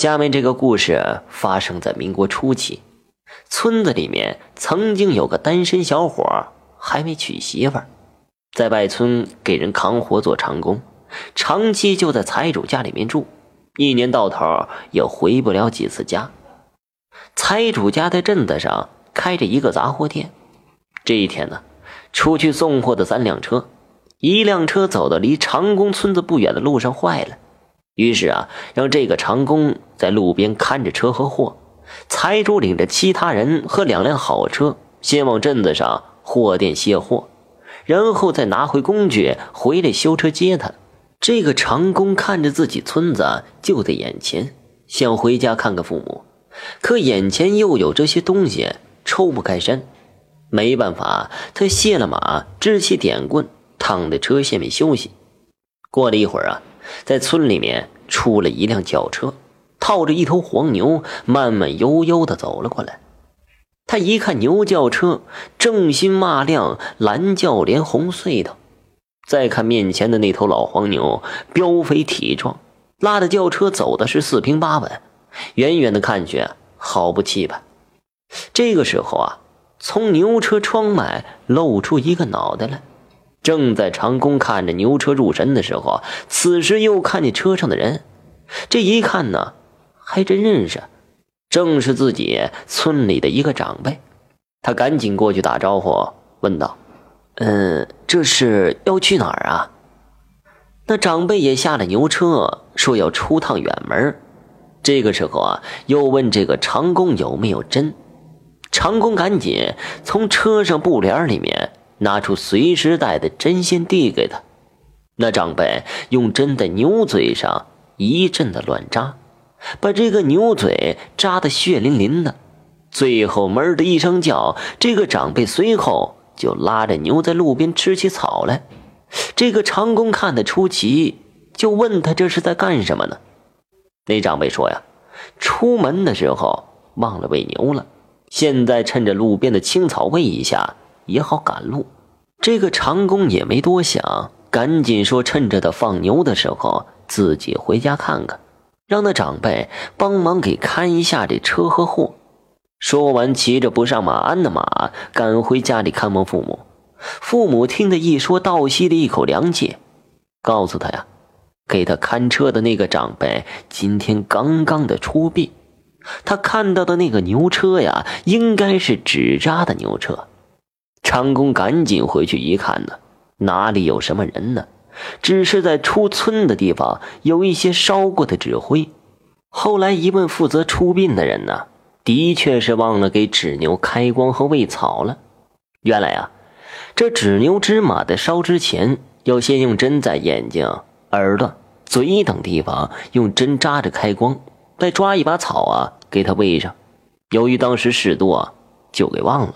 下面这个故事发生在民国初期，村子里面曾经有个单身小伙，还没娶媳妇儿，在外村给人扛活做长工，长期就在财主家里面住，一年到头也回不了几次家。财主家在镇子上开着一个杂货店，这一天呢，出去送货的三辆车，一辆车走到离长工村子不远的路上坏了。于是啊，让这个长工在路边看着车和货，财主领着其他人和两辆好车，先往镇子上货店卸货，然后再拿回工具回来修车接他。这个长工看着自己村子就在眼前，想回家看看父母，可眼前又有这些东西，抽不开身。没办法，他卸了马，支起点棍，躺在车下面休息。过了一会儿啊。在村里面出了一辆轿车，套着一头黄牛，慢慢悠悠的走了过来。他一看牛轿车正新骂亮，蓝轿连红隧道；再看面前的那头老黄牛，膘肥体壮，拉的轿车走的是四平八稳，远远的看去毫不气派。这个时候啊，从牛车窗外露出一个脑袋来。正在长工看着牛车入神的时候，此时又看见车上的人，这一看呢，还真认识，正是自己村里的一个长辈。他赶紧过去打招呼，问道：“嗯，这是要去哪儿啊？”那长辈也下了牛车，说要出趟远门。这个时候啊，又问这个长工有没有针。长工赶紧从车上布帘里面。拿出随时带的针线递给他，那长辈用针在牛嘴上一阵的乱扎，把这个牛嘴扎得血淋淋的。最后闷的一声叫，这个长辈随后就拉着牛在路边吃起草来。这个长工看得出奇，就问他这是在干什么呢？那长辈说呀，出门的时候忘了喂牛了，现在趁着路边的青草喂一下。也好赶路，这个长工也没多想，赶紧说：“趁着他放牛的时候，自己回家看看，让那长辈帮忙给看一下这车和货。”说完，骑着不上马鞍的马赶回家里看望父母。父母听他一说，倒吸了一口凉气，告诉他呀：“给他看车的那个长辈今天刚刚的出殡，他看到的那个牛车呀，应该是纸扎的牛车。”长工赶紧回去一看呢，哪里有什么人呢？只是在出村的地方有一些烧过的纸灰。后来一问，负责出殡的人呢，的确是忘了给纸牛开光和喂草了。原来啊，这纸牛纸马在烧之前，要先用针在眼睛、耳朵、嘴等地方用针扎着开光，再抓一把草啊给它喂上。由于当时事多，就给忘了。